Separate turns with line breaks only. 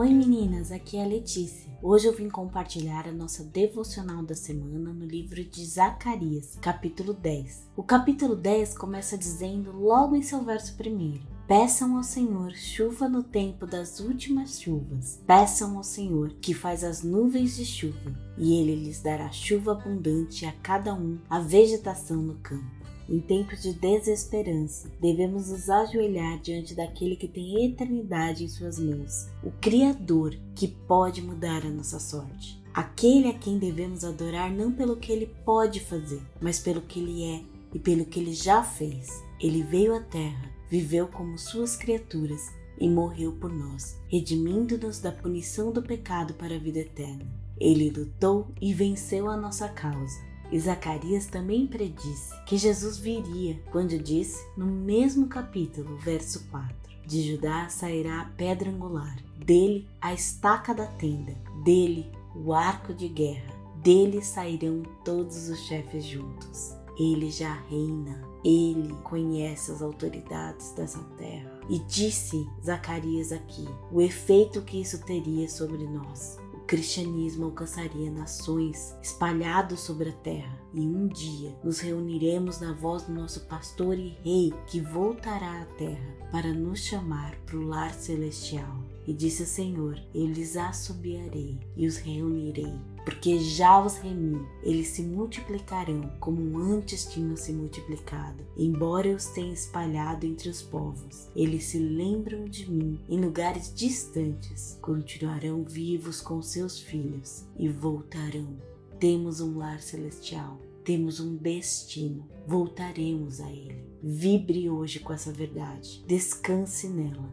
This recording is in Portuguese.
Oi meninas, aqui é a Letícia. Hoje eu vim compartilhar a nossa devocional da semana no livro de Zacarias, capítulo 10. O capítulo 10 começa dizendo logo em seu verso primeiro: Peçam ao Senhor chuva no tempo das últimas chuvas. Peçam ao Senhor que faz as nuvens de chuva, e ele lhes dará chuva abundante a cada um, a vegetação no campo. Em tempos de desesperança, devemos nos ajoelhar diante daquele que tem eternidade em suas mãos, o Criador que pode mudar a nossa sorte. Aquele a quem devemos adorar não pelo que ele pode fazer, mas pelo que ele é e pelo que ele já fez. Ele veio à terra, viveu como suas criaturas e morreu por nós, redimindo-nos da punição do pecado para a vida eterna. Ele lutou e venceu a nossa causa e Zacarias também predisse que Jesus viria, quando disse, no mesmo capítulo, verso 4: De Judá sairá a pedra angular, dele a estaca da tenda, dele o arco de guerra, dele sairão todos os chefes juntos. Ele já reina, ele conhece as autoridades dessa terra. E disse Zacarias aqui o efeito que isso teria sobre nós cristianismo alcançaria nações espalhados sobre a terra, e um dia nos reuniremos na voz do nosso pastor e rei que voltará à terra para nos chamar para o lar celestial. E disse o Senhor: Eu lhes assobiarei e os reunirei porque já os remi, eles se multiplicarão como antes tinham se multiplicado. Embora eu os tenha espalhado entre os povos, eles se lembram de mim em lugares distantes, continuarão vivos com seus filhos e voltarão. Temos um lar celestial, temos um destino, voltaremos a ele. Vibre hoje com essa verdade, descanse nela.